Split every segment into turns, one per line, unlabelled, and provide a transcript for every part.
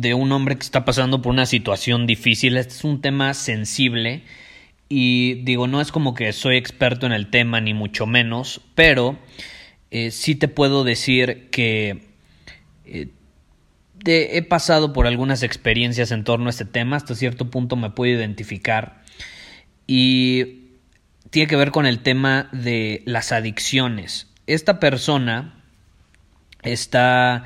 de un hombre que está pasando por una situación difícil. Este es un tema sensible y digo, no es como que soy experto en el tema, ni mucho menos, pero eh, sí te puedo decir que eh, he pasado por algunas experiencias en torno a este tema, hasta cierto punto me puedo identificar y tiene que ver con el tema de las adicciones. Esta persona está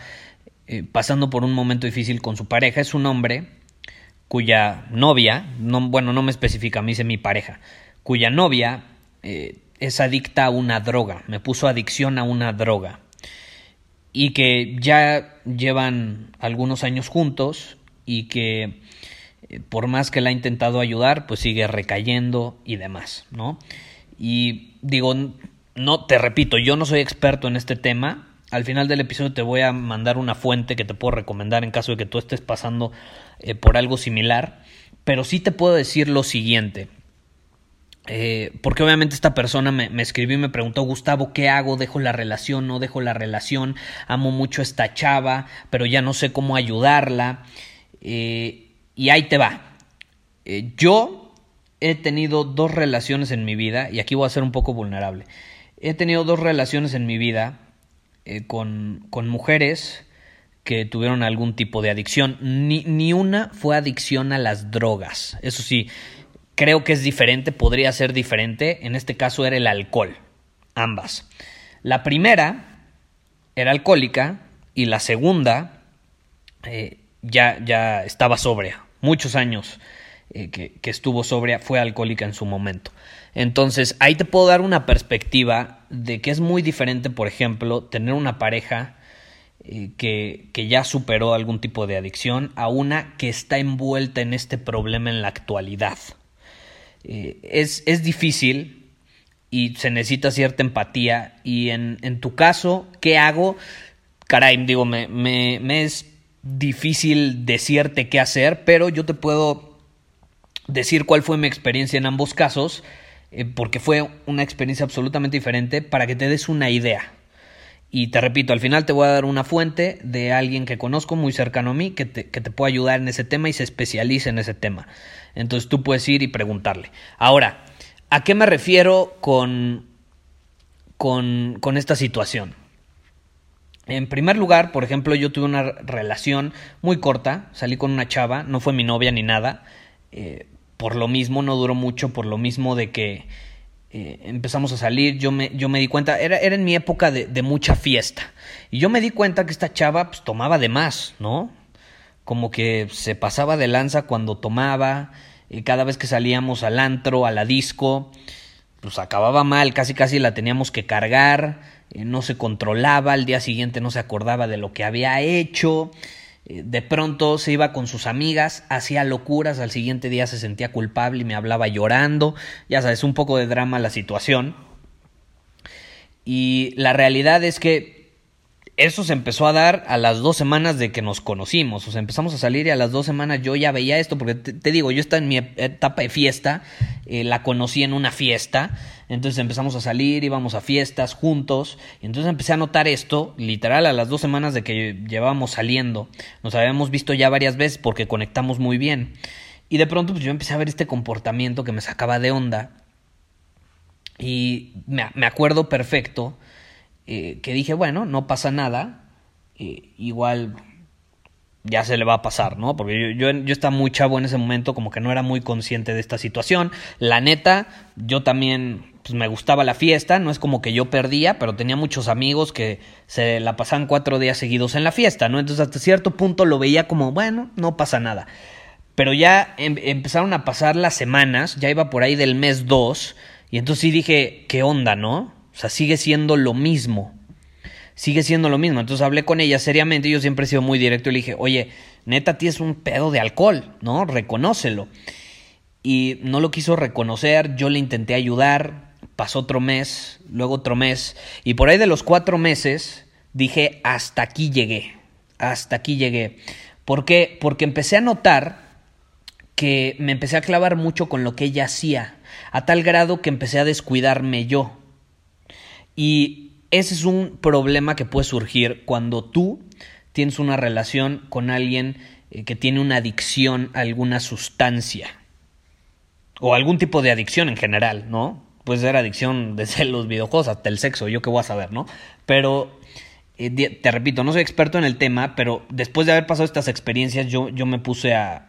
eh, pasando por un momento difícil con su pareja. Es un hombre cuya novia, no, bueno, no me especifica, me dice mi pareja, cuya novia eh, es adicta a una droga, me puso adicción a una droga. Y que ya llevan algunos años juntos y que eh, por más que la ha intentado ayudar, pues sigue recayendo y demás, ¿no? Y digo, no, te repito, yo no soy experto en este tema, al final del episodio te voy a mandar una fuente que te puedo recomendar en caso de que tú estés pasando eh, por algo similar. Pero sí te puedo decir lo siguiente. Eh, porque obviamente esta persona me, escribió y me preguntó, Gustavo, ¿qué hago? ¿Dejo la relación? ¿No dejo la relación? Amo mucho a esta chava, pero ya no sé cómo ayudarla. Eh, y ahí te va. yo he tenido dos relaciones en mi vida, y aquí voy a ser un poco vulnerable. He tenido dos relaciones en mi vida eh, con, con, mujeres que tuvieron algún tipo de adicción. Ni, ni una fue adicción a las drogas. Eso sí, creo que es diferente, podría ser diferente. En este caso era el alcohol. Ambas. La primera era alcohólica y la segunda eh, ya, ya estaba sobria. Muchos años eh, que, que, estuvo sobria fue alcohólica en su momento. Entonces, ahí te puedo dar una perspectiva de que es muy diferente, por ejemplo, tener una pareja eh, que, que, ya superó algún tipo de adicción a una que está envuelta en este problema en la actualidad. Eh, es, es, difícil y se necesita cierta empatía y en, en tu caso, ¿qué hago? Caray, digo, me, me, me es difícil decirte qué hacer, pero yo te puedo decir cuál fue mi experiencia en ambos casos eh, porque fue una experiencia absolutamente diferente para que te des una idea. Y te repito, al final te voy a dar una fuente de alguien que conozco muy cercano a mí que te, que te puede ayudar en ese tema y se especializa en ese tema. Entonces tú puedes ir y preguntarle. Ahora, ¿a qué me refiero con, con, con esta situación? En primer lugar, por ejemplo, yo tuve una relación muy corta, salí con una chava, no fue mi novia ni nada, eh, por lo mismo no duró mucho, por lo mismo de que eh, empezamos a salir, yo me, yo me di cuenta, era, era en mi época de, de, mucha fiesta, y yo me di cuenta que esta chava pues, tomaba de más, ¿no? Como que se pasaba de lanza cuando tomaba, y cada vez que salíamos al antro, a la disco, pues acababa mal, casi casi la teníamos que cargar, eh, no se controlaba, al día siguiente no se acordaba de lo que había hecho, de pronto se iba con sus amigas, hacía locuras, al siguiente día se sentía culpable y me hablaba llorando, ya sabes, un poco de drama la situación. Y la realidad es que eso se empezó a dar a las dos semanas de que nos conocimos. O sea, empezamos a salir y a las dos semanas yo ya veía esto, porque te, digo, yo estaba en mi etapa de fiesta, eh, la conocí en una fiesta, entonces empezamos a salir, íbamos a fiestas juntos, y entonces empecé a notar esto, literal, a las dos semanas de que llevábamos saliendo. Nos habíamos visto ya varias veces porque conectamos muy bien. Y de pronto pues yo empecé a ver este comportamiento que me sacaba de onda. Y me acuerdo perfecto eh, que dije, bueno, no pasa nada, eh, igual ya se le va a pasar, ¿no? Porque yo, yo, estaba muy chavo en ese momento, como que no era muy consciente de esta situación. La neta, yo también pues me gustaba la fiesta, no es como que yo perdía, pero tenía muchos amigos que se la pasaban cuatro días seguidos en la fiesta, ¿no? Entonces hasta cierto punto lo veía como, bueno, no pasa nada. Pero ya em, empezaron a pasar las semanas, ya iba por ahí del mes 2, y entonces sí dije, ¿qué onda, no? O sea, sigue siendo lo mismo. Sigue siendo lo mismo. Entonces hablé con ella seriamente, yo siempre he sido muy directo y le dije, oye, neta, tienes un pedo de alcohol, ¿no? Reconócelo. Y no lo quiso reconocer, yo le intenté ayudar, pasó otro mes, luego otro mes, y por ahí de los cuatro meses dije, hasta aquí llegué, hasta aquí llegué. ¿Por qué? Porque empecé a notar que me empecé a clavar mucho con lo que ella hacía, a tal grado que empecé a descuidarme yo. Y ese es un problema que puede surgir cuando tú tienes una relación con alguien eh, que tiene una adicción a alguna sustancia o algún tipo de adicción en general, ¿no? puede ser adicción desde los videojuegos hasta el sexo, yo qué voy a saber, ¿no? Pero, eh, te repito, no soy experto en el tema, pero después de haber pasado estas experiencias, yo, yo me puse a,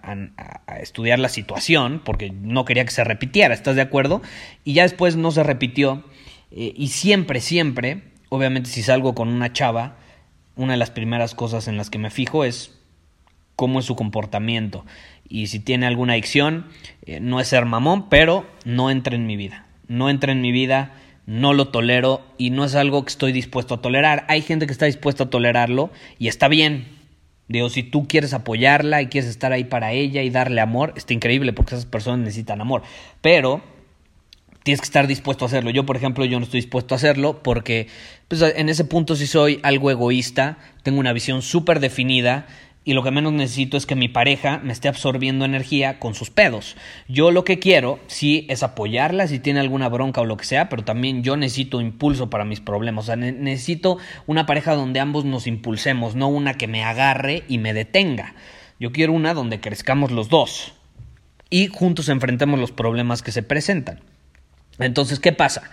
estudiar la situación, porque no quería que se repitiera, ¿estás de acuerdo? Y ya después no se repitió, eh, y siempre, siempre, obviamente si salgo con una chava, una de las primeras cosas en las que me fijo es cómo es su comportamiento. Y si tiene alguna adicción, eh, no es ser mamón, pero no entra en mi vida no entra en mi vida, no lo tolero y no es algo que estoy dispuesto a tolerar. Hay gente que está dispuesta a tolerarlo y está bien. Digo, si tú quieres apoyarla y quieres estar ahí para ella y darle amor, está increíble porque esas personas necesitan amor. Pero tienes que estar dispuesto a hacerlo. Yo, por ejemplo, yo no estoy dispuesto a hacerlo porque pues, en ese punto sí soy algo egoísta, tengo una visión súper definida y lo que menos necesito es que mi pareja me esté absorbiendo energía con sus pedos. Yo lo que quiero, sí, es apoyarla si tiene alguna bronca o lo que sea, pero también yo necesito impulso para mis problemas. O sea, necesito una pareja donde ambos nos impulsemos, no una que me agarre y me detenga. Yo quiero una donde crezcamos los dos y juntos enfrentemos los problemas que se presentan. Entonces, ¿qué pasa?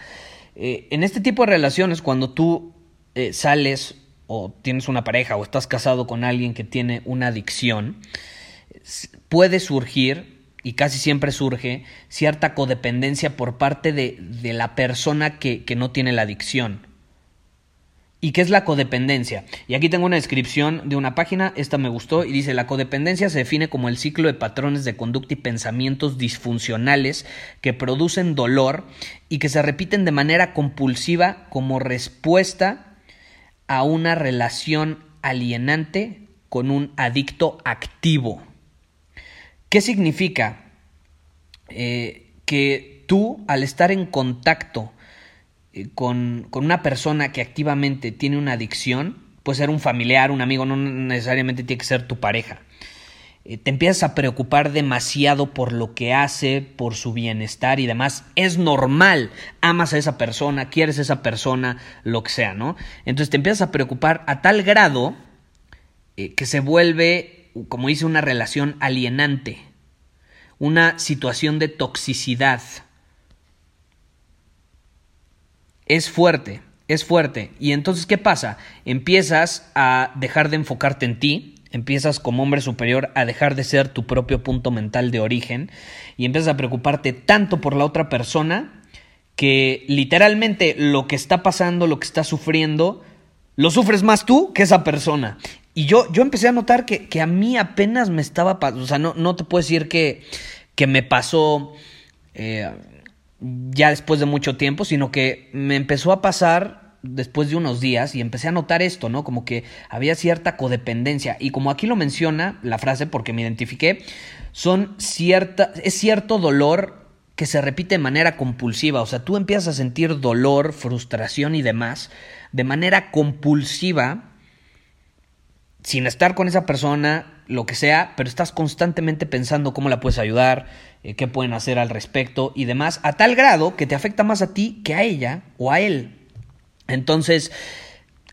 Eh, en este tipo de relaciones, cuando tú eh, sales o tienes una pareja o estás casado con alguien que tiene una adicción, puede surgir, y casi siempre surge, cierta codependencia por parte de, la persona que no tiene la adicción. ¿Y qué es la codependencia? Y aquí tengo una descripción de una página, esta me gustó, y dice, la codependencia se define como el ciclo de patrones de conducta y pensamientos disfuncionales que producen dolor y que se repiten de manera compulsiva como respuesta a una relación alienante con un adicto activo. ¿Qué significa? Eh, que tú, al estar en contacto con, con, una persona que activamente tiene una adicción, puede ser un familiar, un amigo, no necesariamente tiene que ser tu pareja. Eh, te empiezas a preocupar demasiado por lo que hace, por su bienestar y demás. Es normal, amas a esa persona, quieres a esa persona, lo que sea, ¿no? Entonces te empiezas a preocupar a tal grado eh, que se vuelve, como dice, una relación alienante, una situación de toxicidad. Es fuerte, es fuerte. Y entonces, ¿qué pasa? Empiezas a dejar de enfocarte en ti, empiezas como hombre superior a dejar de ser tu propio punto mental de origen y empiezas a preocuparte tanto por la otra persona que literalmente lo que está pasando, lo que está sufriendo, lo sufres más tú que esa persona. Y yo, yo empecé a notar que, que a mí apenas me estaba pasando, o sea, no, no, te puedo decir que, que me pasó eh, ya después de mucho tiempo, sino que me empezó a pasar después de unos días y empecé a notar esto, ¿no? Como que había cierta codependencia. Y como aquí lo menciona la frase, porque me identifiqué, son cierta, es cierto dolor que se repite de manera compulsiva. O sea, tú empiezas a sentir dolor, frustración y demás de manera compulsiva, sin estar con esa persona, lo que sea, pero estás constantemente pensando cómo la puedes ayudar, eh, qué pueden hacer al respecto y demás, a tal grado que te afecta más a ti que a ella o a él. Entonces,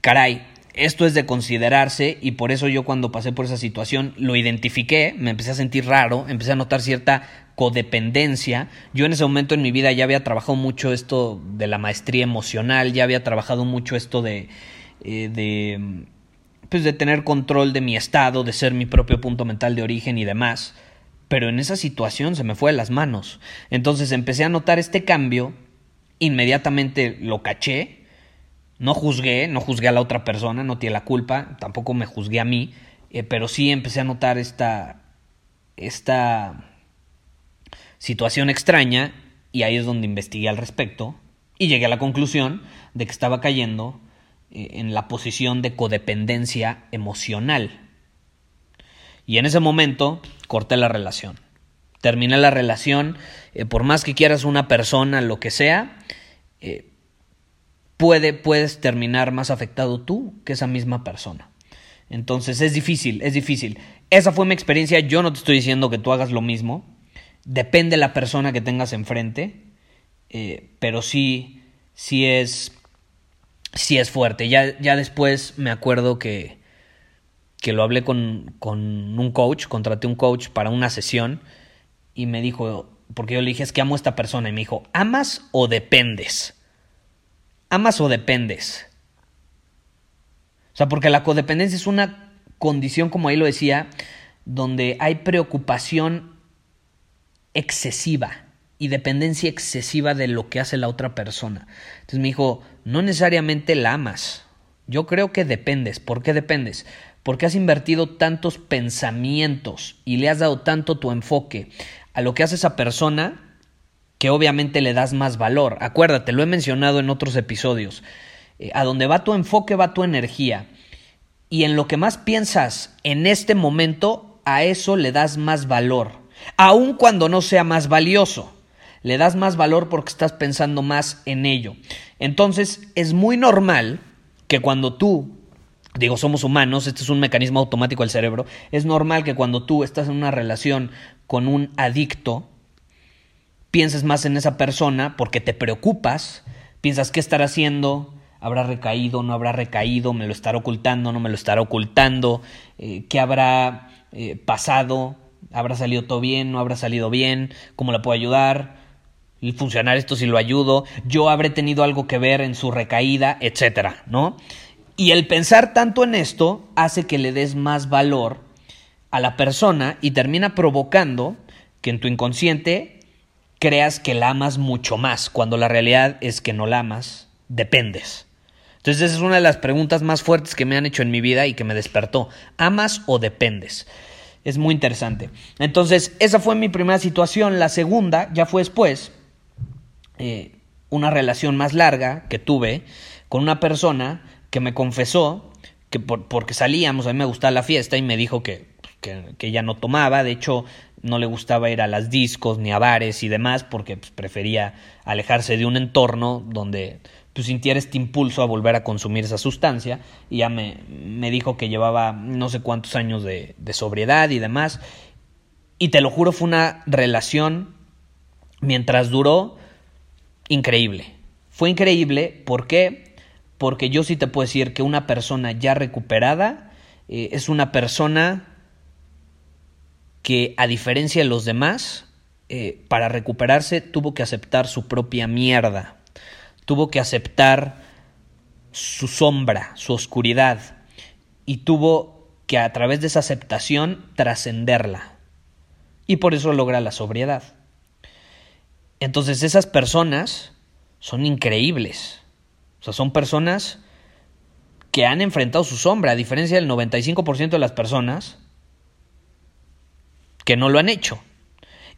caray, esto es de considerarse y por eso yo cuando pasé por esa situación lo identifiqué, me empecé a sentir raro, empecé a notar cierta codependencia. Yo en ese momento en mi vida ya había trabajado mucho esto de la maestría emocional, ya había trabajado mucho esto de, eh, de pues de tener control de mi estado, de ser mi propio punto mental de origen y demás. Pero en esa situación se me fue de las manos. Entonces empecé a notar este cambio, inmediatamente lo caché, no juzgué, no juzgué a la otra persona, no tiene la culpa, tampoco me juzgué a mí, eh, pero sí empecé a notar esta, esta situación extraña y ahí es donde investigué al respecto y llegué a la conclusión de que estaba cayendo en la posición de codependencia emocional. Y en ese momento corté la relación. Terminé la relación, eh, por más que quieras una persona, lo que sea, eh, puede, puedes terminar más afectado tú que esa misma persona. Entonces es difícil, es difícil. Esa fue mi experiencia, yo no te estoy diciendo que tú hagas lo mismo, depende de la persona que tengas enfrente, pero sí, sí es sí es fuerte. Ya, ya después me acuerdo que, que lo hablé con, con un coach, contraté un coach para una sesión y me dijo, porque yo le dije es que amo a esta persona y me dijo, ¿amas o dependes? ¿Amas o dependes? O sea, porque la codependencia es una condición, como ahí lo decía, donde hay preocupación excesiva y dependencia excesiva de lo que hace la otra persona. Entonces me dijo, no necesariamente la amas. Yo creo que dependes. ¿Por qué dependes? Porque has invertido tantos pensamientos y le has dado tanto tu enfoque a lo que hace esa persona que obviamente le das más valor. Acuérdate, lo he mencionado en otros episodios. Eh, a donde va tu enfoque va tu energía. Y en lo que más piensas en este momento, a eso le das más valor. Aun cuando no sea más valioso le das más valor porque estás pensando más en ello. Entonces es muy normal que cuando tú, digo, somos humanos, este es un mecanismo automático del cerebro, es normal que cuando tú estás en una relación con un adicto, pienses más en esa persona porque te preocupas, piensas qué estará haciendo, habrá recaído, no habrá recaído, me lo estará ocultando, no me lo estará ocultando, eh, qué habrá eh, pasado, habrá salido todo bien, no habrá salido bien, cómo la puedo ayudar, funcionar esto si lo ayudo, yo habré tenido algo que ver en su recaída, etcétera, ¿no? Y el pensar tanto en esto hace que le des más valor a la persona y termina provocando que en tu inconsciente creas que la amas mucho más, cuando la realidad es que no la amas, dependes. Entonces esa es una de las preguntas más fuertes que me han hecho en mi vida y que me despertó. ¿Amas o dependes? Es muy interesante. Entonces, esa fue mi primera situación. La segunda ya fue después. Eh, una relación más larga que tuve con una persona que me confesó que porque salíamos, a mí me gustaba la fiesta y me dijo que, que, ella no tomaba, de hecho no le gustaba ir a las discos ni a bares y demás porque pues, prefería alejarse de un entorno donde pues, sintiera este impulso a volver a consumir esa sustancia y ya me, me dijo que llevaba no sé cuántos años de, de sobriedad y demás. Y te lo juro fue una relación mientras duró increíble. Fue increíble, ¿por qué? Porque yo sí te puedo decir que una persona ya recuperada eh, es una persona que a diferencia de los demás, eh, para recuperarse tuvo que aceptar su propia mierda, tuvo que aceptar su sombra, su oscuridad, y tuvo que a través de esa aceptación trascenderla. Y por eso logra la sobriedad. Entonces esas personas son increíbles. O sea, son personas que han enfrentado su sombra, a diferencia del 95% de las personas que no lo han hecho.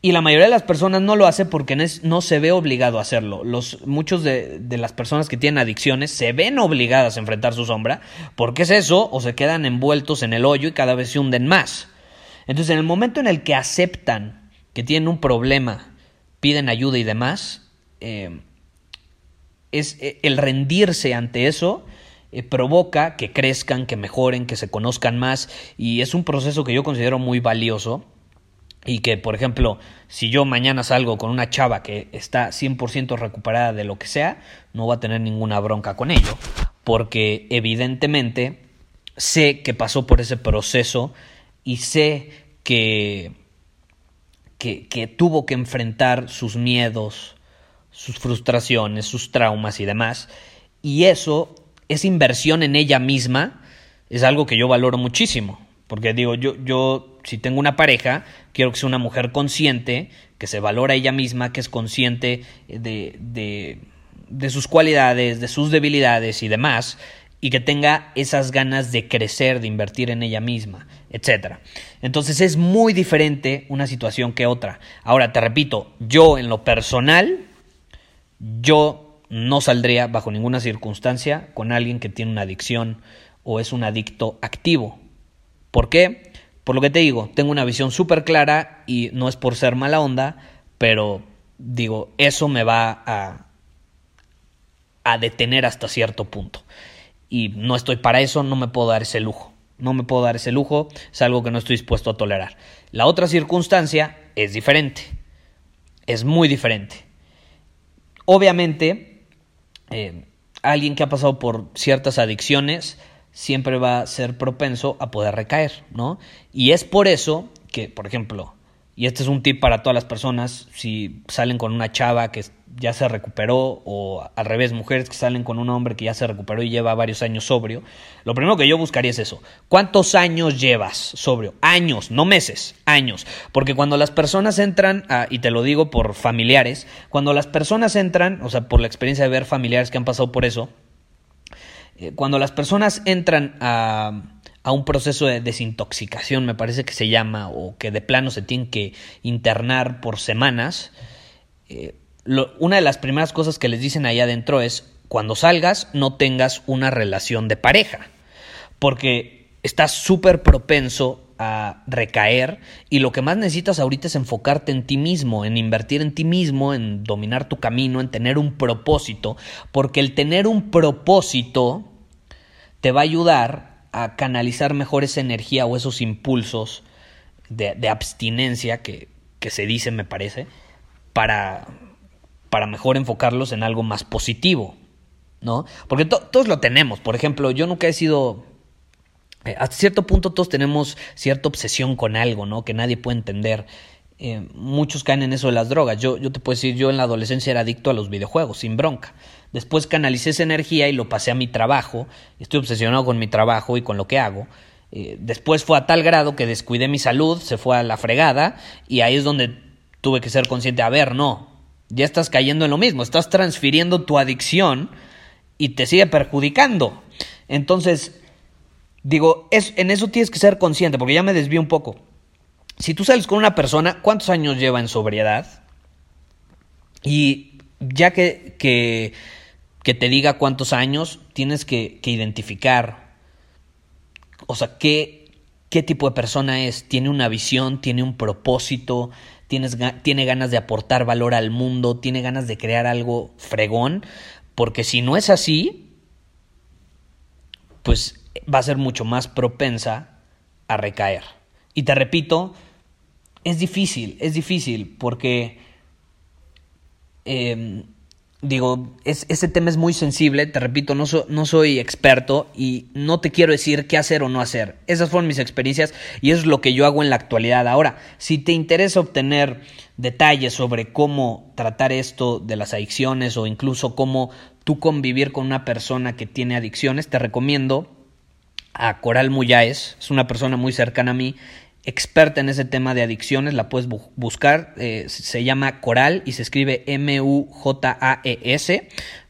Y la mayoría de las personas no lo hace porque no se ve obligado a hacerlo. Los, muchos de, de, las personas que tienen adicciones se ven obligadas a enfrentar su sombra. porque es eso? O se quedan envueltos en el hoyo y cada vez se hunden más. Entonces, en el momento en el que aceptan que tienen un problema piden ayuda y demás, eh, es eh, el rendirse ante eso eh, provoca que crezcan, que mejoren, que se conozcan más y es un proceso que yo considero muy valioso y que, por ejemplo, si yo mañana salgo con una chava que está 100% recuperada de lo que sea, no voy a tener ninguna bronca con ello, porque evidentemente sé que pasó por ese proceso y sé que que, tuvo que enfrentar sus miedos, sus frustraciones, sus traumas y demás. Y eso, esa inversión en ella misma, es algo que yo valoro muchísimo. Porque digo, yo, yo si tengo una pareja, quiero que sea una mujer consciente, que se valora ella misma, que es consciente de, de, de sus cualidades, de sus debilidades y demás, y que tenga esas ganas de crecer, de invertir en ella misma, etc. Entonces es muy diferente una situación que otra. Ahora, te repito, yo en lo personal, yo no saldría bajo ninguna circunstancia con alguien que tiene una adicción o es un adicto activo. ¿Por qué? Por lo que te digo, tengo una visión súper clara y no es por ser mala onda, pero digo, eso me va a, a detener hasta cierto punto. Y no estoy para eso, no me puedo dar ese lujo. No me puedo dar ese lujo, es algo que no estoy dispuesto a tolerar. La otra circunstancia es diferente, es muy diferente. Obviamente, eh, alguien que ha pasado por ciertas adicciones siempre va a ser propenso a poder recaer, ¿no? Y es por eso que, por ejemplo, y este es un tip para todas las personas, si salen con una chava que ya se recuperó o al revés, mujeres que salen con un hombre que ya se recuperó y lleva varios años sobrio, lo primero que yo buscaría es eso. ¿Cuántos años llevas sobrio? Años, no meses, años. Porque cuando las personas entran, y te lo digo por familiares, cuando las personas entran, o sea, por la experiencia de ver familiares que han pasado por eso, eh, cuando las personas entran a, a, un proceso de desintoxicación, me parece que se llama, o que de plano se tienen que internar por semanas, eh, una de las primeras cosas que les dicen allá adentro es, cuando salgas no tengas una relación de pareja, porque estás súper propenso a recaer y lo que más necesitas ahorita es enfocarte en ti mismo, en invertir en ti mismo, en dominar tu camino, en tener un propósito, porque el tener un propósito te va a ayudar a canalizar mejor esa energía o esos impulsos de, abstinencia que, que, se dice, me parece, para, para mejor enfocarlos en algo más positivo, ¿no? Porque todos lo tenemos, por ejemplo, yo nunca he sido eh, hasta cierto punto todos tenemos cierta obsesión con algo, ¿no? Que nadie puede entender. Eh, muchos caen en eso de las drogas. Yo, yo te puedo decir, yo en la adolescencia era adicto a los videojuegos, sin bronca. Después canalicé esa energía y lo pasé a mi trabajo. Estoy obsesionado con mi trabajo y con lo que hago. Eh, después fue a tal grado que descuidé mi salud, se fue a la fregada y ahí es donde tuve que ser consciente, a ver, no, ya estás cayendo en lo mismo, estás transfiriendo tu adicción y te sigue perjudicando. Entonces, Digo, es, en eso tienes que ser consciente, porque ya me desvío un poco. Si tú sales con una persona, ¿cuántos años lleva en sobriedad? Y ya que, que, te diga cuántos años, tienes que, que identificar, o sea, qué, qué tipo de persona es. ¿Tiene una visión? ¿Tiene un propósito? Tienes, ¿Tiene ganas de aportar valor al mundo? ¿Tiene ganas de crear algo fregón? Porque si no es así, pues va a ser mucho más propensa a recaer. Y te repito, es difícil, es difícil porque, em, digo, ese tema es muy sensible, te repito, no, no soy experto y no te quiero decir qué hacer o no hacer. Esas fueron mis experiencias y eso es lo que yo hago en la actualidad. Ahora, si te interesa obtener detalles sobre cómo tratar esto de las adicciones o incluso cómo tú convivir con una persona que tiene adicciones, te recomiendo a Coral Muyáez, es una persona muy cercana a mí, experta en ese tema de adicciones, la puedes buscar, eh, se llama Coral y se escribe M-U-J-A-E-S,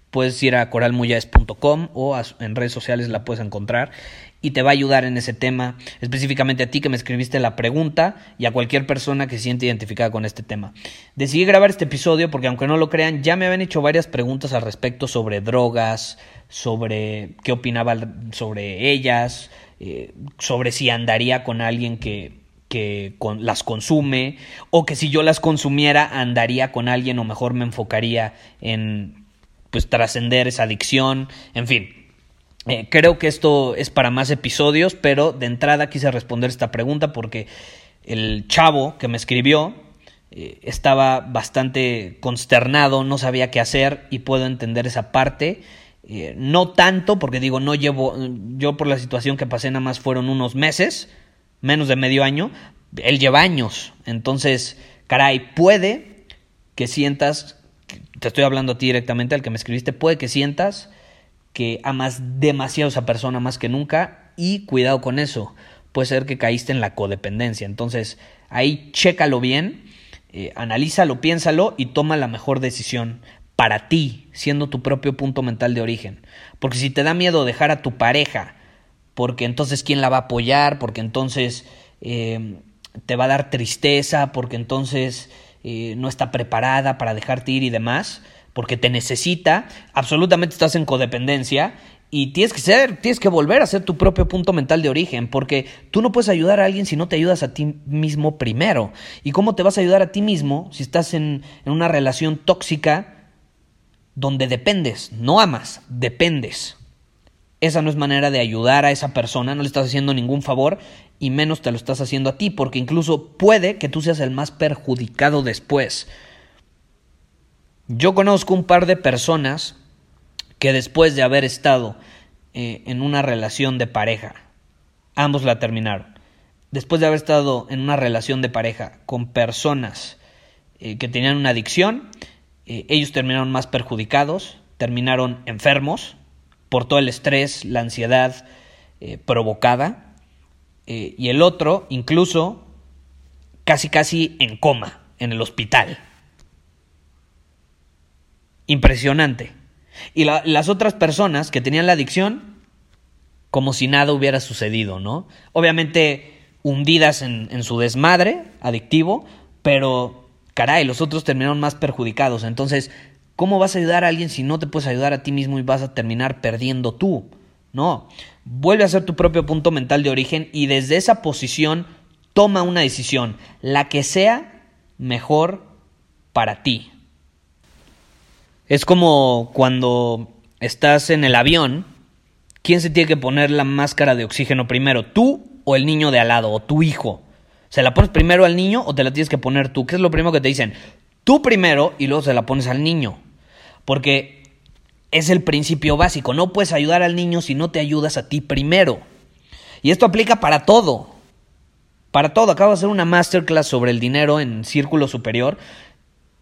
puedes ir a coralmuyáez.com o en redes sociales la puedes encontrar y te va a ayudar en ese tema, específicamente a ti que me escribiste la pregunta y a cualquier persona que se siente identificada con este tema. Decidí grabar este episodio porque aunque no lo crean, ya me habían hecho varias preguntas al respecto sobre drogas, sobre qué opinaba sobre ellas, eh, sobre si andaría con alguien que, que las consume o que si yo las consumiera andaría con alguien o mejor me enfocaría en pues trascender esa adicción, en fin. Eh, creo que esto es para más episodios, pero de entrada quise responder esta pregunta porque el chavo que me escribió eh, estaba bastante consternado, no sabía qué hacer y puedo entender esa parte. Eh, no tanto, porque digo, no llevo, yo por la situación que pasé nada más fueron unos meses, menos de medio año, él lleva años, entonces, caray, puede que sientas, te estoy hablando a ti directamente, al que me escribiste, puede que sientas que amas demasiado a esa persona más que nunca y cuidado con eso, puede ser que caíste en la codependencia. Entonces, ahí chécalo bien, eh, analízalo, piénsalo y toma la mejor decisión para ti, siendo tu propio punto mental de origen. Porque si te da miedo dejar a tu pareja, porque entonces quién la va a apoyar, porque entonces eh, te va a dar tristeza, porque entonces eh, no está preparada para dejarte ir y demás, porque te necesita, absolutamente estás en codependencia y tienes que ser, tienes que volver a ser tu propio punto mental de origen, porque tú no puedes ayudar a alguien si no te ayudas a ti mismo primero. ¿Y cómo te vas a ayudar a ti mismo si estás en una relación tóxica donde dependes, no amas, dependes? Esa no es manera de ayudar a esa persona, no le estás haciendo ningún favor y menos te lo estás haciendo a ti, porque incluso puede que tú seas el más perjudicado después. Yo conozco un par de personas que después de haber estado eh, en una relación de pareja, ambos la terminaron, después de haber estado en una relación de pareja con personas eh, que tenían una adicción, eh, ellos terminaron más perjudicados, terminaron enfermos por todo el estrés, la ansiedad provocada, y el otro incluso casi casi en coma en el hospital. Impresionante. Y las otras personas que tenían la adicción, como si nada hubiera sucedido, ¿no? Obviamente hundidas en, en su desmadre adictivo, pero caray, los otros terminaron más perjudicados. Entonces, ¿cómo vas a ayudar a alguien si no te puedes ayudar a ti mismo y vas a terminar perdiendo tú? No, vuelve a ser tu propio punto mental de origen y desde esa posición toma una decisión, la que sea mejor para ti. Es como cuando estás en el avión, ¿quién se tiene que poner la máscara de oxígeno primero? ¿Tú o el niño de al lado o tu hijo? ¿Se la pones primero al niño o te la tienes que poner tú? ¿Qué es lo primero que te dicen? Tú primero y luego se la pones al niño. Porque es el principio básico. No puedes ayudar al niño si no te ayudas a ti primero. Y esto aplica para todo. Para todo. Acabo de hacer una masterclass sobre el dinero en círculo superior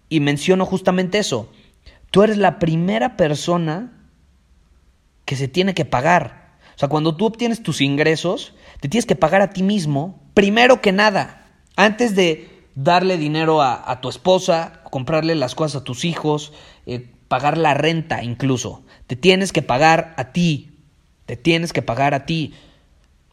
y menciono justamente eso. Tú eres la primera persona que se tiene que pagar. O sea, cuando tú obtienes tus ingresos, te tienes que pagar a ti mismo, primero que nada, antes de darle dinero a, tu esposa, comprarle las cosas a tus hijos, eh, pagar la renta incluso. Te tienes que pagar a ti, te tienes que pagar a ti.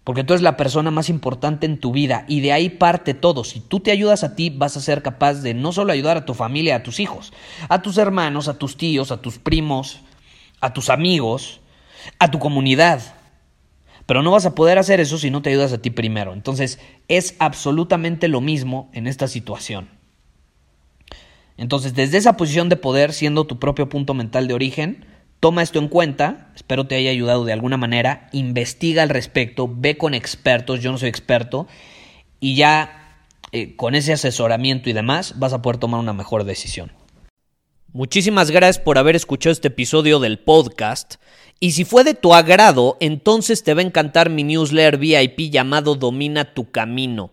Porque tú eres la persona más importante en tu vida y de ahí parte todo. Si tú te ayudas a ti, vas a ser capaz de no solo ayudar a tu familia, a tus hijos, a tus hermanos, a tus tíos, a tus primos, a tus amigos, a tu comunidad. Pero no vas a poder hacer eso si no te ayudas a ti primero. Entonces es absolutamente lo mismo en esta situación. Entonces desde esa posición de poder, siendo tu propio punto mental de origen, Toma esto en cuenta, espero te haya ayudado de alguna manera, investiga al respecto, ve con expertos, yo no soy experto, y ya eh, con ese asesoramiento y demás vas a poder tomar una mejor decisión. Muchísimas gracias por haber escuchado este episodio del podcast. Y si fue de tu agrado, entonces te va a encantar mi newsletter VIP llamado Domina tu Camino.